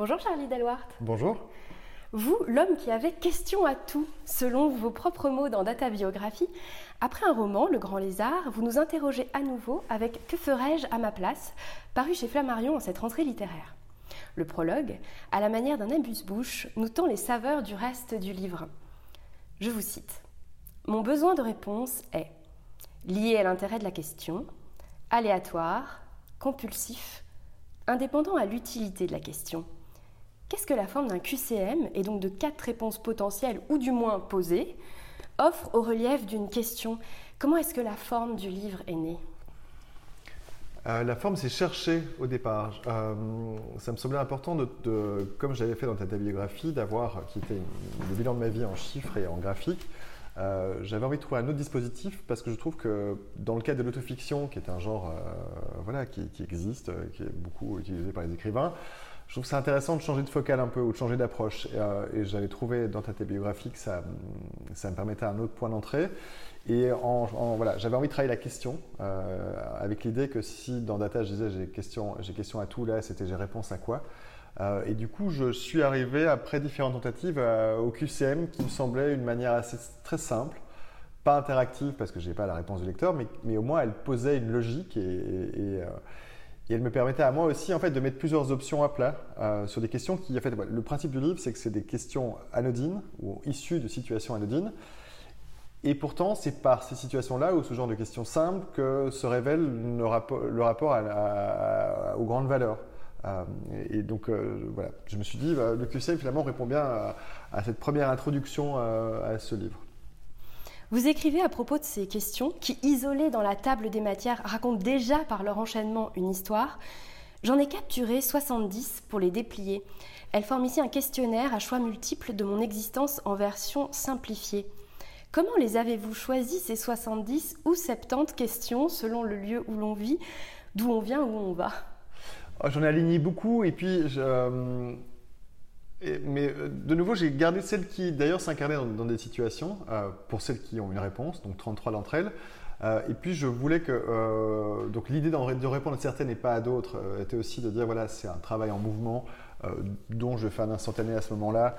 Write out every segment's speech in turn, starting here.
Bonjour Charlie Delwart. Bonjour. Vous, l'homme qui avait question à tout, selon vos propres mots dans Data Biographie, après un roman, Le Grand Lézard, vous nous interrogez à nouveau avec Que ferais-je à ma place? paru chez Flammarion en cette rentrée littéraire. Le prologue, à la manière d'un amuse-bouche, nous tend les saveurs du reste du livre. Je vous cite Mon besoin de réponse est lié à l'intérêt de la question, aléatoire, compulsif, indépendant à l'utilité de la question Qu'est-ce que la forme d'un QCM, et donc de quatre réponses potentielles, ou du moins posées, offre au relief d'une question? Comment est-ce que la forme du livre est née? Euh, la forme, c'est chercher au départ. Euh, ça me semblait important, de, comme j'avais fait dans ta biographie, d'avoir, qui était le bilan de ma vie en chiffres et en graphique, euh, j'avais envie de trouver un autre dispositif parce que je trouve que dans le cas de l'autofiction, qui est un genre voilà, qui, existe, qui est beaucoup utilisé par les écrivains, je trouve ça intéressant de changer de focal un peu ou de changer d'approche. Et, euh, j'avais trouvé dans ta biographie que ça, ça me permettait un autre point d'entrée. Et en, voilà, j'avais envie de travailler la question euh, avec l'idée que si dans Data je disais j'ai question, j'ai question à tout, là c'était j'ai réponse à quoi? Euh, et du coup, je suis arrivé après différentes tentatives au QCM qui me semblait une manière assez très simple, pas interactive parce que je n'ai pas la réponse du lecteur, mais, mais, au moins elle posait une logique et elle me permettait à moi aussi en fait, de mettre plusieurs options à plat euh, sur des questions qui, en fait, le principe du livre, c'est que c'est des questions anodines ou issues de situations anodines. Et pourtant, c'est par ces situations-là ou ce genre de questions simples que se révèle le rapport, le rapport aux grandes valeurs. Euh, et donc, euh, voilà, je me suis dit, bah, le QCM finalement répond bien à cette première introduction à ce livre. Vous écrivez à propos de ces questions qui, isolées dans la table des matières, racontent déjà par leur enchaînement une histoire. J'en ai capturé 70 pour les déplier. Elles forment ici un questionnaire à choix multiples de mon existence en version simplifiée. Comment les avez-vous choisis, ces 70 ou 70 questions, selon le lieu où l'on vit, d'où on vient, où on va? Oh, J'en ai aligné beaucoup et puis je, mais euh, de nouveau, j'ai gardé celles qui d'ailleurs s'incarnaient dans, des situations, euh, pour celles qui ont une réponse, donc 33 d'entre elles. Euh, et puis je voulais que donc l'idée de répondre à certaines et pas à d'autres était aussi de dire voilà c'est un travail en mouvement dont je fais un instantané à ce moment-là.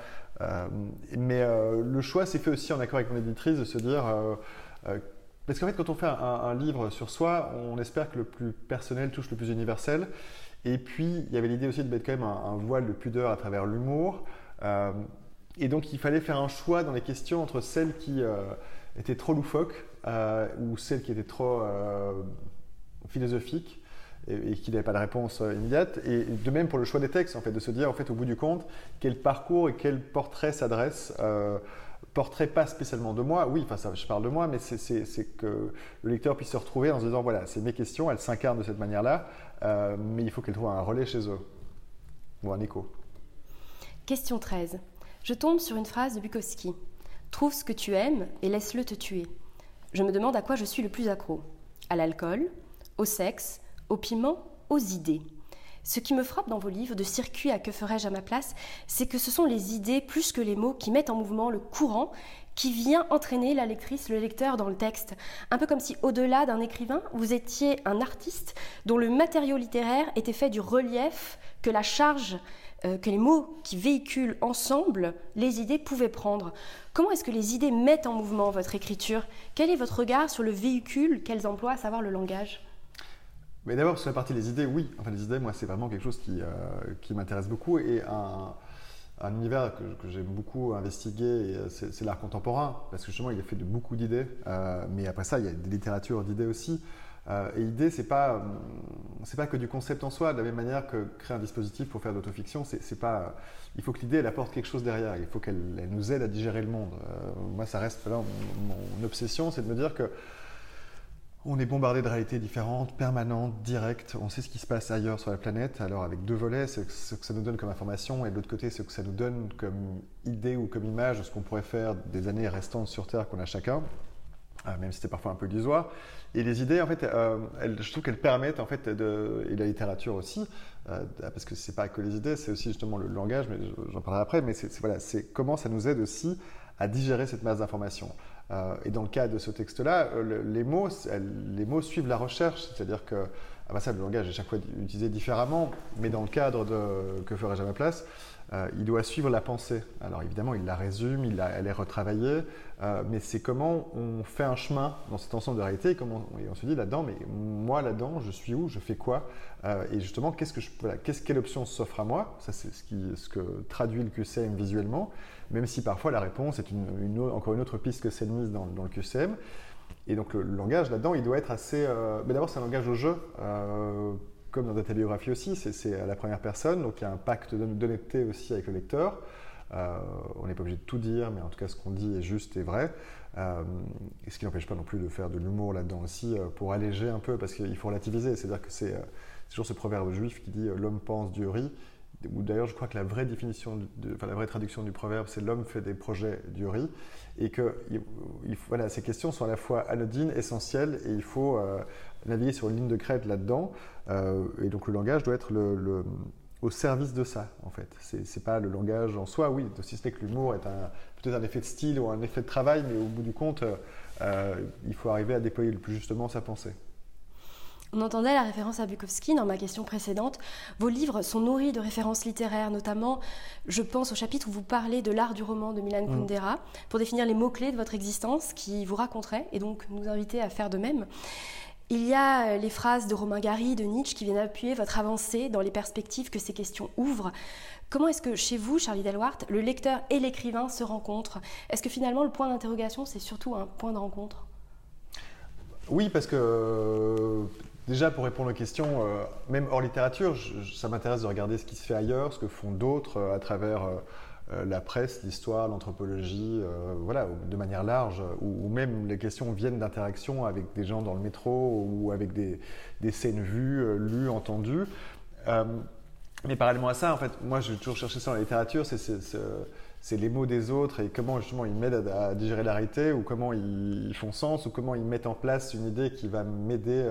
mais le choix s'est fait aussi en accord avec mon éditrice de se dire parce qu'en fait quand on fait un, livre sur soi, on espère que le plus personnel touche le plus universel. Et puis, il y avait l'idée aussi de mettre quand même un, voile de pudeur à travers l'humour. Euh, et donc, il fallait faire un choix dans les questions entre celles qui euh, étaient trop loufoques euh, ou celles qui étaient trop philosophiques et, qui n'avaient pas de réponse immédiate. Et de même pour le choix des textes, en fait, de se dire, en fait, au bout du compte, quel parcours et quel portrait s'adresse portrait pas spécialement de moi, oui, enfin je parle de moi, mais c'est que le lecteur puisse se retrouver en se disant voilà, c'est mes questions, elles s'incarnent de cette manière-là, euh, mais il faut qu'elles trouvent un relais chez eux, ou un écho. Question 13. Je tombe sur une phrase de Bukowski. Trouve ce que tu aimes et laisse-le te tuer. Je me demande à quoi je suis le plus accro. À l'alcool, au sexe, au piment, aux idées. Ce qui me frappe dans vos livres de circuit à que ferais-je à ma place, c'est que ce sont les idées plus que les mots qui mettent en mouvement le courant qui vient entraîner la lectrice, le lecteur dans le texte. Un peu comme si au-delà d'un écrivain, vous étiez un artiste dont le matériau littéraire était fait du relief que la charge, euh, que les mots qui véhiculent ensemble les idées pouvaient prendre. Comment est-ce que les idées mettent en mouvement votre écriture? Quel est votre regard sur le véhicule qu'elles emploient, à savoir le langage? Mais d'abord, sur la partie des idées, oui. Enfin, les idées, moi, c'est vraiment quelque chose qui, euh, qui m'intéresse beaucoup. Et un, un univers que, que j'aime beaucoup investiguer, c'est l'art contemporain, parce que justement, il est fait de beaucoup d'idées. Euh, mais après ça, il y a des littératures d'idées aussi. Euh, et idée, c'est pas, c'est pas que du concept en soi. De la même manière que créer un dispositif pour faire de l'autofiction, c'est. Il faut que l'idée, elle apporte quelque chose derrière. Il faut qu'elle nous aide à digérer le monde. moi, ça reste là, mon obsession, c'est de me dire que on est bombardé de réalités différentes, permanentes, directes. On sait ce qui se passe ailleurs sur la planète. Alors avec deux volets, ce que ça nous donne comme information et de l'autre côté, ce que ça nous donne comme idée ou comme image de ce qu'on pourrait faire des années restantes sur Terre qu'on a chacun, euh, même si c'était parfois un peu illusoire. Et les idées, en fait, euh, je trouve qu'elles permettent, en fait, de, et la littérature aussi, euh, parce que c'est pas que les idées, c'est aussi justement le langage, mais j'en parlerai après. Mais c'est voilà, c'est comment ça nous aide aussi à digérer cette masse d'informations. Euh, et dans le cas de ce texte-là, euh, les, mots, les mots suivent la recherche, c'est-à-dire que ah bah ça, le langage est chaque fois utilisé différemment, mais dans le cadre de que ferais-je à ma place, euh, il doit suivre la pensée. Alors évidemment, il la résume, il elle est retravaillée, euh, mais c'est comment on fait un chemin dans cet ensemble de réalité et, on se dit là-dedans, mais moi là-dedans, je suis où, je fais quoi euh, Et justement, qu'est-ce que je, quelle option s'offre à moi? Ça, c'est ce, que traduit le QCM visuellement, même si parfois la réponse est une, encore une autre piste que celle mise dans, le QCM. Et donc le, langage là-dedans, il doit être assez. Mais d'abord, c'est un langage au jeu, comme dans ta biographie aussi, c'est à la première personne, donc il y a un pacte d'honnêteté aussi avec le lecteur. Euh, on n'est pas obligé de tout dire, mais en tout cas, ce qu'on dit est juste et vrai. et ce qui n'empêche pas non plus de faire de l'humour là-dedans aussi pour alléger un peu, parce qu'il faut relativiser. C'est-à-dire que c'est toujours ce proverbe juif qui dit l'homme pense, Dieu rit ou d'ailleurs je crois que la vraie définition, enfin, la vraie traduction du proverbe, c'est l'homme fait des projets, du riz, et que il, voilà, ces questions sont à la fois anodines, essentielles, et il faut euh, naviguer sur une ligne de crête là-dedans, euh, et donc le langage doit être le, au service de ça, en fait. C'est pas le langage en soi, oui, si ce n'est que l'humour est peut-être un effet de style ou un effet de travail, mais au bout du compte, euh, il faut arriver à déployer le plus justement sa pensée. On entendait la référence à Bukowski dans ma question précédente. Vos livres sont nourris de références littéraires, notamment, je pense au chapitre où vous parlez de l'art du roman de Milan mm. Kundera, pour définir les mots-clés de votre existence qui vous raconteraient et donc nous inviter à faire de même. Il y a euh, les phrases de Romain Gary, de Nietzsche qui viennent appuyer votre avancée dans les perspectives que ces questions ouvrent. Comment est-ce que chez vous, Charlie Delwart, le lecteur et l'écrivain se rencontrent? Est-ce que finalement le point d'interrogation, c'est surtout un point de rencontre? Oui, parce que Déjà, pour répondre aux questions, euh, même hors littérature, ça m'intéresse de regarder ce qui se fait ailleurs, ce que font d'autres euh, à travers euh, la presse, l'histoire, l'anthropologie, voilà, de manière large, ou, même les questions viennent d'interactions avec des gens dans le métro ou avec des, scènes vues, lues, entendues. mais parallèlement à ça, en fait, moi, j'ai toujours cherché ça la littérature, c'est les mots des autres et comment justement ils m'aident à, digérer la réalité, ou comment ils, font sens, ou comment ils mettent en place une idée qui va m'aider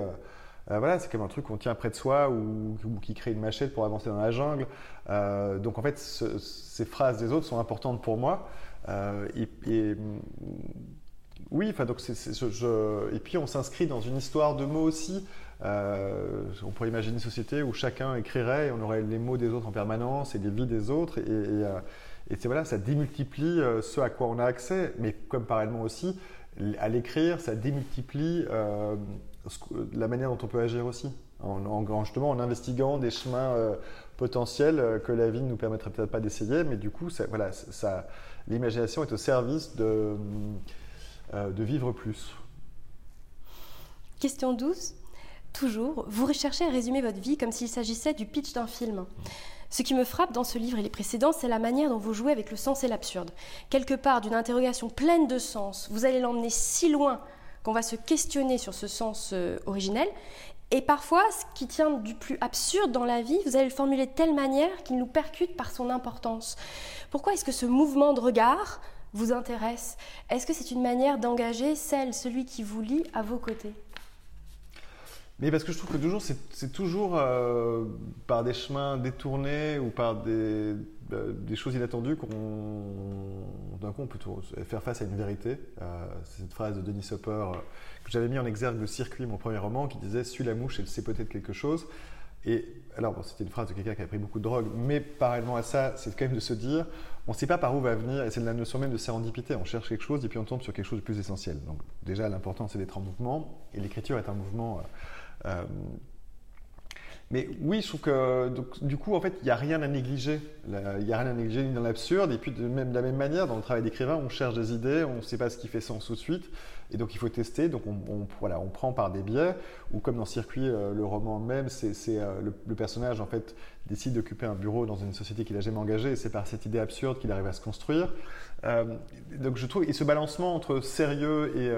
voilà, c'est comme un truc qu'on tient près de soi ou, qui crée une machette pour avancer dans la jungle. Euh, donc en fait, ces phrases des autres sont importantes pour moi. Euh, et, oui, enfin donc et puis on s'inscrit dans une histoire de mots aussi. on pourrait imaginer une société où chacun écrirait et on aurait les mots des autres en permanence et les vies des autres. Et, et c'est voilà, ça démultiplie ce à quoi on a accès, mais comme parallèlement aussi, à l'écrire, ça démultiplie la manière dont on peut agir aussi, en, justement en investiguant des chemins euh, potentiels euh, que la vie ne nous permettrait peut-être pas d'essayer, mais du coup, voilà, ça, l'imagination est au service de, euh, de vivre plus. Question 12. Toujours, vous recherchez à résumer votre vie comme s'il s'agissait du pitch d'un film. Ce qui me frappe dans ce livre et les précédents, c'est la manière dont vous jouez avec le sens et l'absurde. Quelque part d'une interrogation pleine de sens, vous allez l'emmener si loin qu'on va se questionner sur ce sens euh, originel. Et parfois, ce qui tient du plus absurde dans la vie, vous allez le formuler de telle manière qu'il nous percute par son importance. Pourquoi est-ce que ce mouvement de regard vous intéresse? Est-ce que c'est une manière d'engager celle, celui qui vous lit à vos côtés? Mais parce que je trouve que toujours, c'est toujours euh, par des chemins détournés ou par des, euh, des choses inattendues qu'on, d'un coup, on peut faire face à une vérité. Euh, c'est cette phrase de Denis Hopper que j'avais mis en exergue le circuit, mon premier roman, qui disait Suis la mouche, elle sait peut-être quelque chose. Et alors, c'était une phrase de quelqu'un qui a pris beaucoup de drogue, mais parallèlement à ça, c'est quand même de se dire on ne sait pas par où va venir, et c'est la notion même de sérendipité. On cherche quelque chose et puis on tombe sur quelque chose de plus essentiel. Donc, déjà, l'important, c'est d'être en mouvement, et l'écriture est un mouvement. Euh, mais oui, je trouve que donc, du coup, en fait, il n'y a rien à négliger. Il n'y a rien à négliger ni dans l'absurde. Et puis, de, même, de la même manière, dans le travail d'écrivain, on cherche des idées, on ne sait pas ce qui fait sens tout de suite. Et donc, il faut tester. Donc, on, voilà, on prend par des biais. Ou comme dans Circuit, euh, le roman même, c'est euh, le, personnage, en fait, décide d'occuper un bureau dans une société qu'il n'a jamais engagée. Et c'est par cette idée absurde qu'il arrive à se construire. donc, je trouve, et ce balancement entre sérieux et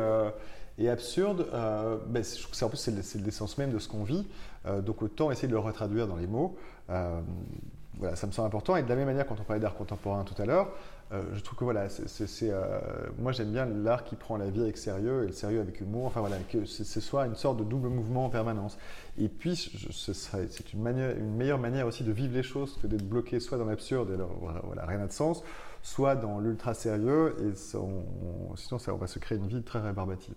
et absurde, euh, ben, je trouve que c'est, en plus c'est, l'essence même de ce qu'on vit. Euh, donc autant essayer de le retraduire dans les mots. Euh, voilà, ça me semble important. Et de la même manière, quand on parlait d'art contemporain tout à l'heure, je trouve que voilà, moi j'aime bien l'art qui prend la vie avec sérieux et le sérieux avec humour. Enfin voilà, que ce soit une sorte de double mouvement en permanence. Et puis, c'est une, meilleure manière aussi de vivre les choses que d'être bloqué soit dans l'absurde alors voilà, rien n'a de sens, soit dans l'ultra sérieux. Et sinon, ça, on va se créer une vie très rébarbative.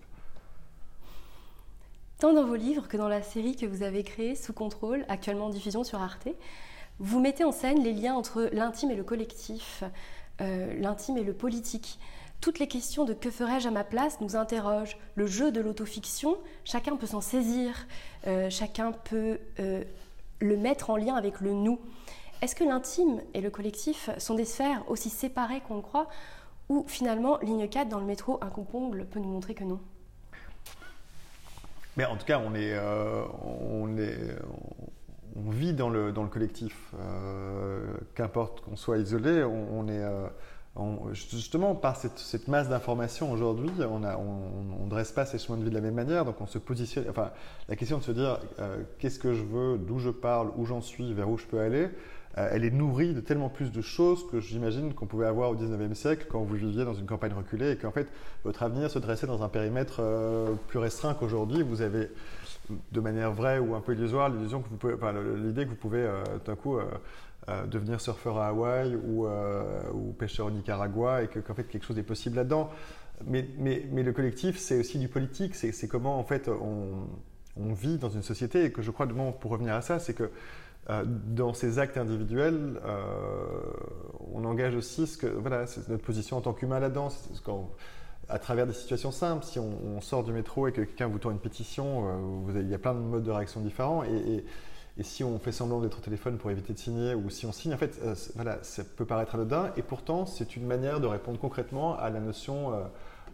Tant dans vos livres que dans la série que vous avez créée, Sous contrôle, actuellement en diffusion sur Arte, vous mettez en scène les liens entre l'intime et le collectif, euh, l'intime et le politique. Toutes les questions de que ferais-je à ma place nous interrogent. Le jeu de l'autofiction, chacun peut s'en saisir, euh, chacun peut euh, le mettre en lien avec le nous. Est-ce que l'intime et le collectif sont des sphères aussi séparées qu'on le croit ou finalement, ligne 4 dans le métro, un compongle peut nous montrer que non? Mais en tout cas, on, est, euh, on, est, on vit dans le, dans le collectif. Euh, qu'importe qu'on soit isolé, on, est. Euh, justement, par cette, cette masse d'informations aujourd'hui, on ne on, dresse pas ses chemins de vie de la même manière, donc on se positionne. Enfin, la question de se dire qu'est-ce que je veux, d'où je parle, où j'en suis, vers où je peux aller, euh, elle est nourrie de tellement plus de choses que j'imagine qu'on pouvait avoir au 19e siècle quand vous viviez dans une campagne reculée et qu'en fait votre avenir se dressait dans un périmètre euh, plus restreint qu'aujourd'hui. Vous avez de manière vraie ou un peu illusoire l'illusion que vous pouvez, l'idée que vous pouvez euh, d'un coup devenir surfeur à Hawaï ou, pêcheur au Nicaragua et qu'en fait quelque chose est possible là-dedans. Mais, le collectif, c'est aussi du politique. C'est comment en fait on, vit dans une société et que je crois, pour revenir à ça, c'est que dans ces actes individuels, euh, on engage aussi c'est notre position en tant qu'humain là-dedans. À travers des situations simples, si on, sort du métro et que quelqu'un vous tend une pétition, euh, il y a plein de modes de réaction différents. Et, si on fait semblant d'être au téléphone pour éviter de signer, ou si on signe, en fait, ça peut paraître anodin. Et pourtant, c'est une manière de répondre concrètement à la notion euh,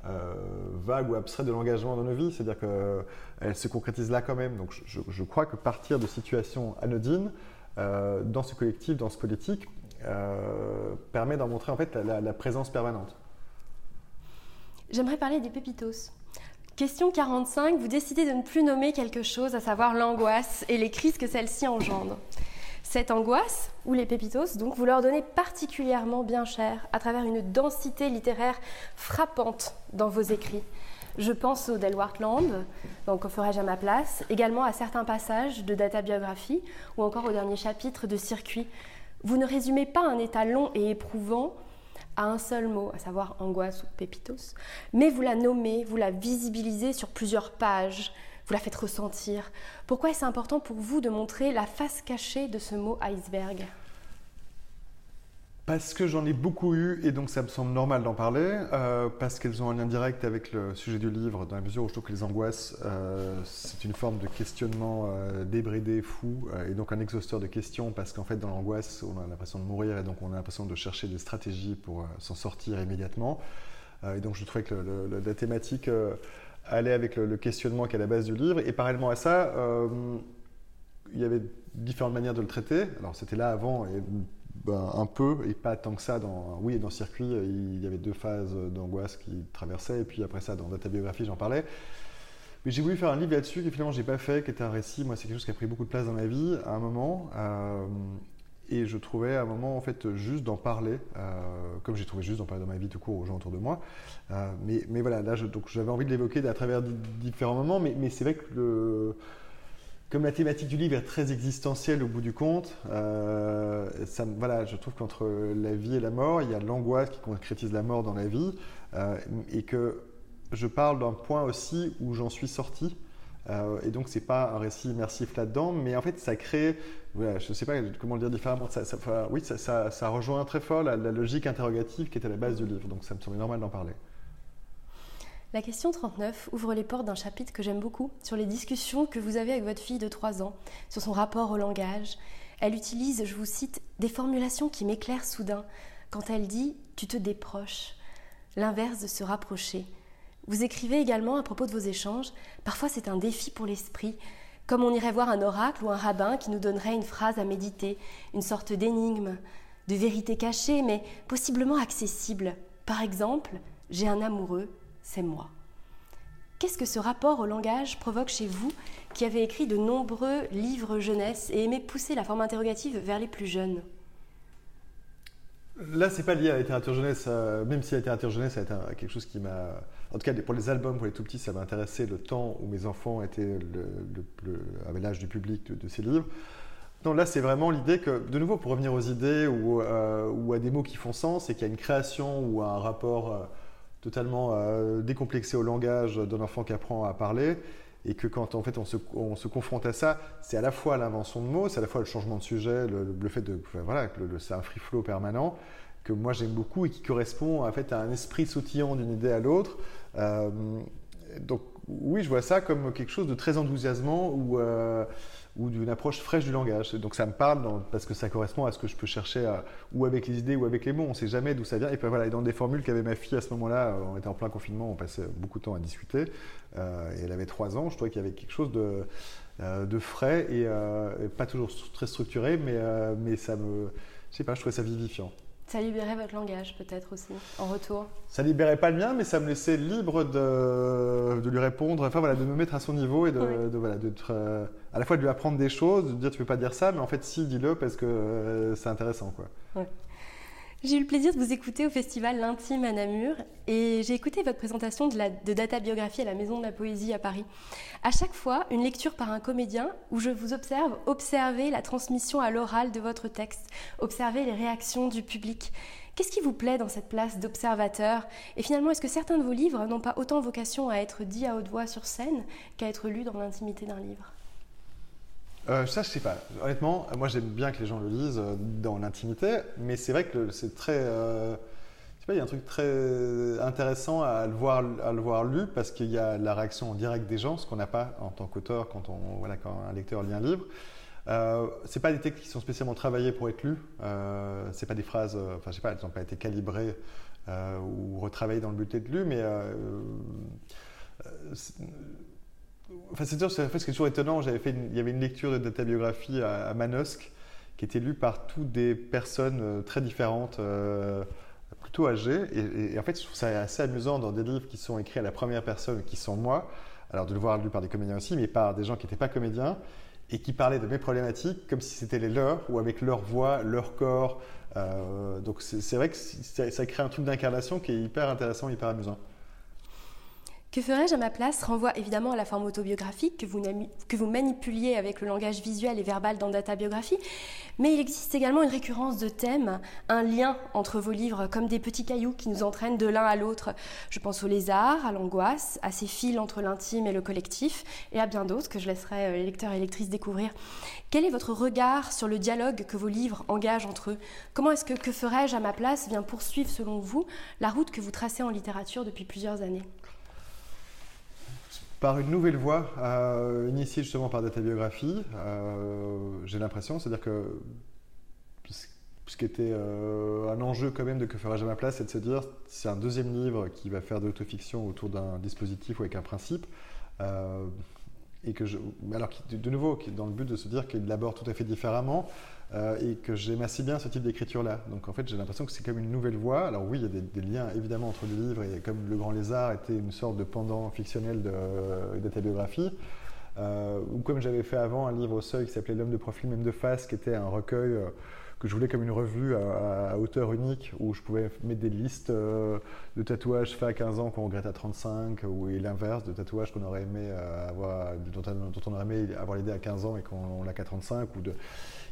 vague ou abstrait de l'engagement dans nos vies, c'est-à-dire qu'elle se concrétise là quand même. Donc je, crois que partir de situations anodines euh, dans ce collectif, dans ce politique, euh, permet d'en montrer en fait la, présence permanente. J'aimerais parler des pépitos. Question 45, vous décidez de ne plus nommer quelque chose, à savoir l'angoisse et les crises que celle-ci engendre. Cette angoisse, ou les pépitos, donc, vous leur donnez particulièrement bien cher à travers une densité littéraire frappante dans vos écrits. Je pense au Delwart Land, donc ferai-je à ma place, également à certains passages de data biographie ou encore au dernier chapitre de Circuit. Vous ne résumez pas un état long et éprouvant à un seul mot, à savoir angoisse ou pépitos, mais vous la nommez, vous la visibilisez sur plusieurs pages, vous la faites ressentir. Pourquoi est-ce important pour vous de montrer la face cachée de ce mot iceberg? Parce que j'en ai beaucoup eu et donc ça me semble normal d'en parler, euh, parce qu'elles ont un lien direct avec le sujet du livre, dans la mesure où je trouve que les angoisses, euh, c'est une forme de questionnement euh, débridé, fou, et donc un exhausteur de questions, parce qu'en fait dans l'angoisse, on a l'impression de mourir et donc on a l'impression de chercher des stratégies pour s'en sortir immédiatement. et donc je trouvais que la thématique aller avec le, questionnement qui est à la base du livre. Et parallèlement à ça, euh, il y avait différentes manières de le traiter. Alors c'était là avant, et ben, un peu, et pas tant que ça. Dans, oui, dans Circuit, il y avait deux phases d'angoisse qui traversaient, et puis après ça, dans Data Biographie, j'en parlais. Mais j'ai voulu faire un livre là-dessus que finalement j'ai pas fait, qui était un récit. Moi, c'est quelque chose qui a pris beaucoup de place dans ma vie à un moment. Euh, et je trouvais à un moment, en fait, juste d'en parler, euh, comme j'ai trouvé juste d'en parler dans ma vie tout court aux gens autour de moi. Euh, mais, mais, voilà, là, j'avais envie de l'évoquer à travers différents moments, mais, mais c'est vrai que le, comme la thématique du livre est très existentielle au bout du compte, euh, voilà, je trouve qu'entre la vie et la mort, il y a l'angoisse qui concrétise la mort dans la vie, et que je parle d'un point aussi où j'en suis sorti. Et donc, c'est pas un récit immersif là-dedans, mais en fait, ça crée je ne sais pas comment le dire différemment. Ça, oui, ça, rejoint très fort la, logique interrogative qui est à la base du livre, donc ça me semblait normal d'en parler. La question 39 ouvre les portes d'un chapitre que j'aime beaucoup sur les discussions que vous avez avec votre fille de 3 ans, sur son rapport au langage. Elle utilise, je vous cite, des formulations qui m'éclairent soudain quand elle dit Tu te déproches, l'inverse de se rapprocher. Vous écrivez également à propos de vos échanges Parfois c'est un défi pour l'esprit, comme on irait voir un oracle ou un rabbin qui nous donnerait une phrase à méditer, une sorte d'énigme, de vérité cachée, mais possiblement accessible. Par exemple, j'ai un amoureux, c'est moi. Qu'est-ce que ce rapport au langage provoque chez vous qui avez écrit de nombreux livres jeunesse et aimé pousser la forme interrogative vers les plus jeunes? Là, c'est pas lié à la littérature jeunesse, euh, même si la littérature jeunesse a été quelque chose qui m'a. En tout cas, pour les albums, pour les tout petits, ça m'a intéressé le temps où mes enfants étaient le, l'âge du public de, ces livres. Non, là, c'est vraiment l'idée que, de nouveau, pour revenir aux idées ou, euh, à des mots qui font sens, et qu'il y a une création ou un rapport euh, totalement décomplexé au langage d'un enfant qui apprend à parler, et que quand en fait on se, on se confronte à ça, c'est à la fois l'invention de mots, c'est à la fois le changement de sujet, le, fait de voilà, que c'est un free flow permanent que moi j'aime beaucoup et qui correspond en fait à un esprit sautillant d'une idée à l'autre. Euh, donc oui, je vois ça comme quelque chose de très enthousiasmant ou, euh, d'une approche fraîche du langage. Donc ça me parle parce que ça correspond à ce que je peux chercher ou avec les idées ou avec les mots. On ne sait jamais d'où ça vient. Et puis voilà, et dans des formules qu'avait ma fille à ce moment-là, on était en plein confinement, on passait beaucoup de temps à discuter. Euh, et elle avait trois ans, je trouvais qu'il y avait quelque chose de, euh, frais et, pas toujours très structuré, mais, mais ça me, je sais pas, je trouvais ça vivifiant. Ça libérait votre langage peut-être aussi, en retour Ça libérait pas le mien, mais ça me laissait libre de, de lui répondre, enfin voilà, de me mettre à son niveau et de, voilà, euh, à la fois de lui apprendre des choses, de dire tu peux pas dire ça, mais en fait si, dis-le parce que euh, c'est intéressant. quoi. J'ai eu le plaisir de vous écouter au festival L'Intime à Namur et j'ai écouté votre présentation de, Data Biographie à la Maison de la Poésie à Paris. À chaque fois, une lecture par un comédien où je vous observe observer la transmission à l'oral de votre texte, observer les réactions du public. Qu'est-ce qui vous plaît dans cette place d'observateur? Et finalement, est-ce que certains de vos livres n'ont pas autant vocation à être dits à haute voix sur scène qu'à être lus dans l'intimité d'un livre? Euh, ça, je sais pas. Honnêtement, moi j'aime bien que les gens le lisent euh, dans l'intimité, mais c'est vrai que c'est très. Euh, sais pas, il y a un truc très intéressant à le voir, à le voir lu parce qu'il y a la réaction en direct des gens, ce qu'on n'a pas en tant qu'auteur quand, on, voilà, quand un lecteur lit un livre. Euh, c'est pas des textes qui sont spécialement travaillés pour être lus. Euh, c'est pas des phrases, euh, enfin je sais pas, elles n'ont pas été calibrées ou retravaillées dans le but d'être lues, mais Enfin, c'est sûr, ce qui est toujours étonnant. Fait il y avait une lecture de ta biographie à, Manosque qui était lue par toutes des personnes euh, très différentes, euh, plutôt âgées. Et, en fait, je trouve ça assez amusant dans des livres qui sont écrits à la première personne, qui sont moi, alors de le voir lu par des comédiens aussi, mais par des gens qui n'étaient pas comédiens et qui parlaient de mes problématiques comme si c'était les leurs ou avec leur voix, leur corps. Euh, donc c'est vrai que ça crée un truc d'incarnation qui est hyper intéressant, hyper amusant. Que ferais-je à ma place renvoie évidemment à la forme autobiographique que vous, manipuliez avec le langage visuel et verbal dans Data Biographie, mais il existe également une récurrence de thèmes, un lien entre vos livres comme des petits cailloux qui nous entraînent de l'un à l'autre. Je pense au lézard, à l'angoisse, à ces fils entre l'intime et le collectif, et à bien d'autres que je laisserai euh, les lecteurs et lectrices découvrir. Quel est votre regard sur le dialogue que vos livres engagent entre eux? Comment est-ce que Que ferais-je à ma place vient poursuivre selon vous la route que vous tracez en littérature depuis plusieurs années? Par une nouvelle voie, euh, initiée justement par Data Biographie, euh, j'ai l'impression, c'est-à-dire que ce qui était euh, un enjeu quand même de Que ferais-je à place, c'est de se dire, c'est un deuxième livre qui va faire de l'autofiction autour d'un dispositif ou avec un principe, et que je, alors de nouveau, dans le but de se dire qu'il l'aborde tout à fait différemment, euh, et que j'aime assez bien ce type d'écriture-là. Donc en fait, j'ai l'impression que c'est comme une nouvelle voie. Alors oui, il y a des, liens évidemment entre le livre et comme Le Grand Lézard était une sorte de pendant fictionnel de, de ta biographie. Euh, ou comme j'avais fait avant un livre au seuil qui s'appelait L'homme de profil même de face, qui était un recueil euh, que je voulais comme une revue à, hauteur unique où je pouvais mettre des listes de tatouages faits à 15 ans qu'on regrette à 35 ou l'inverse de tatouages qu'on aurait aimé avoir dont, on aurait aimé avoir l'idée à 15 ans et qu'on l'a qu'à 35 ou de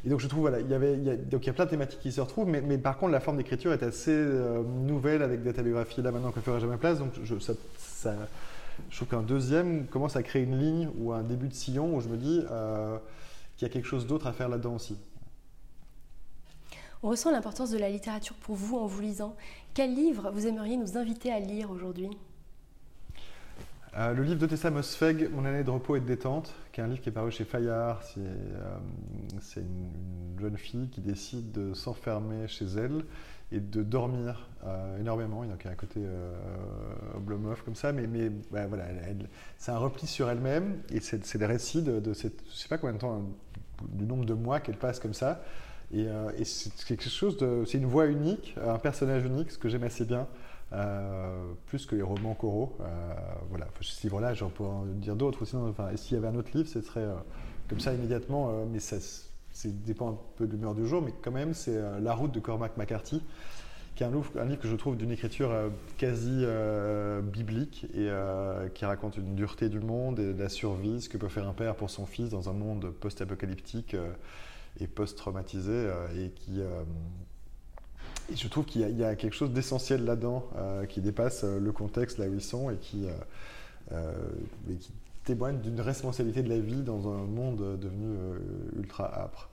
et donc je trouve, voilà, il y, avait, a, donc il y a plein de thématiques qui se retrouvent, mais, mais par contre la forme d'écriture est assez euh, nouvelle avec des biographies là maintenant que ferai jamais place. Donc je, je trouve qu'un deuxième commence à créer une ligne ou un début de sillon où je me dis euh, qu'il y a quelque chose d'autre à faire là-dedans aussi. On ressent l'importance de la littérature pour vous en vous lisant. Quel livre vous aimeriez nous inviter à lire aujourd'hui? Euh, le livre de Tessa Mosfeg, Mon année de repos et de détente, qui est un livre qui est paru chez Fayard. C'est euh, une, jeune fille qui décide de s'enfermer chez elle et de dormir euh, énormément. Il y a un côté Oblomov comme ça, mais, voilà, c'est un repli sur elle-même et c'est des récits de, de cette, sais pas combien de temps, du nombre de mois qu'elle passe comme ça. Et, et c'est quelque chose de, c'est une voix unique, un personnage unique, ce que j'aime assez bien. Euh, plus que les romans coraux. Euh, voilà, ce livre-là, j'en pourrais en dire d'autres. Sinon, enfin, s'il y avait un autre livre, ce serait euh, comme ça immédiatement, mais ça, dépend un peu de l'humeur du jour, mais quand même, c'est La route de Cormac McCarthy, qui est un livre, un livre que je trouve d'une écriture quasi biblique et qui raconte une dureté du monde et la survie, ce que peut faire un père pour son fils dans un monde post-apocalyptique et post-traumatisé, et qui je trouve qu'il y, a quelque chose d'essentiel là-dedans euh, qui dépasse euh, le contexte là où ils sont et qui, euh, témoigne d'une responsabilité de la vie dans un monde devenu ultra âpre.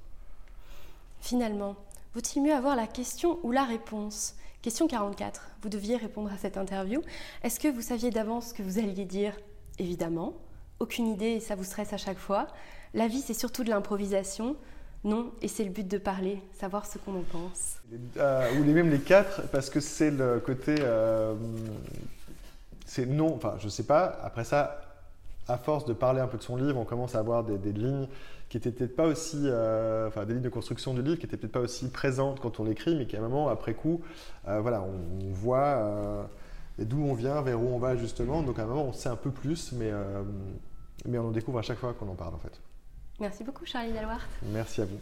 Finalement, vaut-il mieux avoir la question ou la réponse? Question 44. Vous deviez répondre à cette interview. Est-ce que vous saviez d'avance ce que vous alliez dire? Évidemment. Aucune idée et ça vous stresse à chaque fois. La vie, c'est surtout de l'improvisation. Non, et c'est le but de parler, savoir ce qu'on en pense. Euh, ou les mêmes les quatre, parce que c'est le côté. Euh, c'est non, enfin, je sais pas. Après ça, à force de parler un peu de son livre, on commence à avoir des, lignes qui étaient peut-être pas aussi, euh, enfin des lignes de construction du livre qui étaient peut-être pas aussi présentes quand on l'écrit, mais qu'à un moment, après coup, voilà, on, voit d'où on vient, vers où on va justement. Donc à un moment, on sait un peu plus, mais, mais on en découvre à chaque fois qu'on en parle en fait. Merci beaucoup Charlie Deloire. Merci à vous.